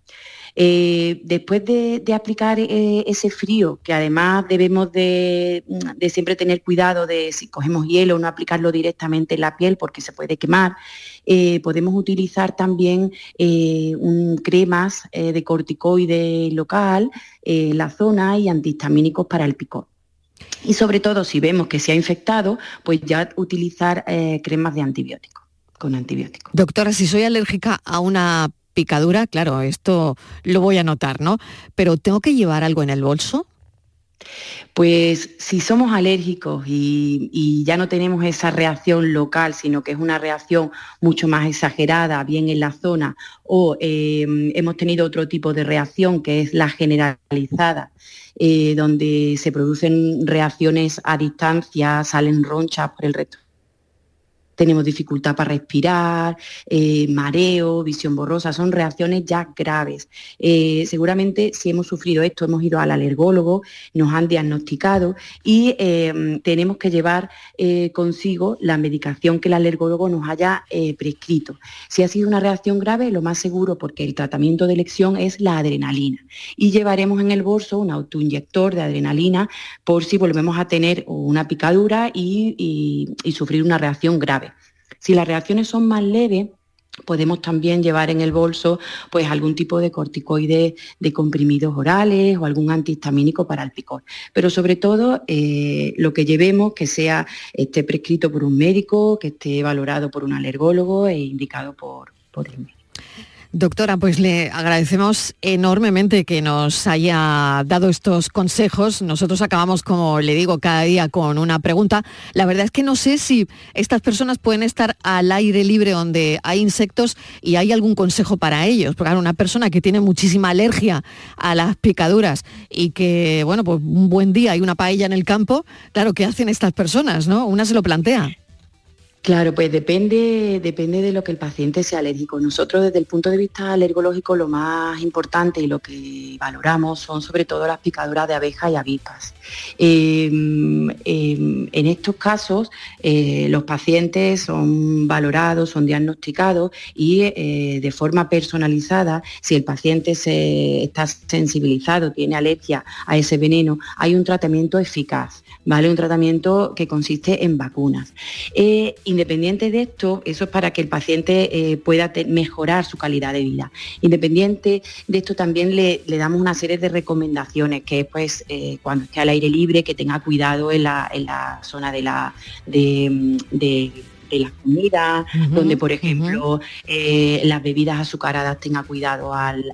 Eh, después de, aplicar eh, ese frío, que además debemos de, siempre tener cuidado de si cogemos hielo, no aplicarlo directamente en la piel porque se puede quemar, podemos utilizar también cremas de corticoide local en la zona y antihistamínicos para el picor. Y sobre todo, si vemos que se ha infectado, pues ya utilizar eh, cremas de antibióticos, con antibióticos. Doctora, si soy alérgica a una picadura, claro, esto lo voy a notar, ¿no? Pero ¿tengo que llevar algo en el bolso? Pues si somos alérgicos y, ya no tenemos esa reacción local, sino que es una reacción mucho más exagerada, bien en la zona, o eh, hemos tenido otro tipo de reacción que es la generalizada, eh, donde se producen reacciones a distancia, salen ronchas por el resto tenemos dificultad para respirar, eh, mareo, visión borrosa, son reacciones ya graves. Eh, seguramente si hemos sufrido esto, hemos ido al alergólogo, nos han diagnosticado y eh, tenemos que llevar consigo la medicación que el alergólogo nos haya prescrito. Si ha sido una reacción grave, lo más seguro, porque el tratamiento de elección es la adrenalina. Y llevaremos en el bolso un autoinyector de adrenalina por si volvemos a tener una picadura y sufrir una reacción grave. Si las reacciones son más leves, podemos también llevar en el bolso pues algún tipo de corticoide de comprimidos orales o algún antihistamínico para el picor. Pero sobre todo eh, lo que llevemos que sea esté prescrito por un médico, que esté valorado por un alergólogo e indicado por, por el médico. Doctora, pues le agradecemos enormemente que nos haya dado estos consejos. Nosotros acabamos, como le digo, cada día con una pregunta. La verdad es que no sé si estas personas pueden estar al aire libre donde hay insectos y hay algún consejo para ellos. Porque claro, una persona que tiene muchísima alergia a las picaduras y que, bueno, pues un buen día hay una paella en el campo, claro, ¿qué hacen estas personas, no? Una se lo plantea. Claro, pues depende, depende de lo que el paciente sea alérgico. Nosotros desde el punto de vista alergológico lo más importante y lo que valoramos son sobre todo las picaduras de abejas y avispas. Em, em, en estos casos eh, los pacientes son valorados, son diagnosticados y eh, de forma personalizada, si el paciente se, está sensibilizado, tiene alergia a ese veneno, hay un tratamiento eficaz. ¿vale? Un tratamiento que consiste en vacunas. Eh, independiente de esto, eso es para que el paciente eh, pueda mejorar su calidad de vida. Independiente de esto, también le, damos una serie de recomendaciones, que es pues, eh, cuando esté al aire libre, que tenga cuidado en la, zona de la... De, las comidas, donde por ejemplo las bebidas azucaradas tenga cuidado al...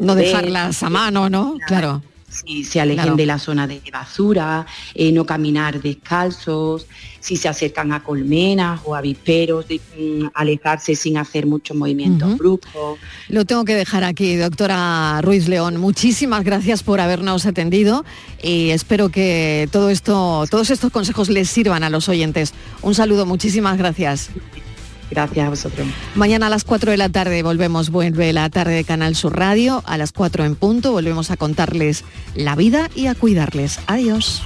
no dejarlas a mano, ¿no? Claro si se alejen de la zona de basura, eh, no caminar descalzos, si se acercan a colmenas o avisperos, de, mm, alejarse sin hacer muchos movimientos bruscos. Lo tengo que dejar aquí, doctora Ruiz León. Muchísimas gracias por habernos atendido y espero que todo esto, todos estos consejos les sirvan a los oyentes. Un saludo, muchísimas gracias. Gracias a vosotros. Mañana a las 4 de la tarde volvemos, vuelve la tarde de Canal Sur Radio, a las 4 en punto volvemos a contarles la vida y a cuidarles. Adiós.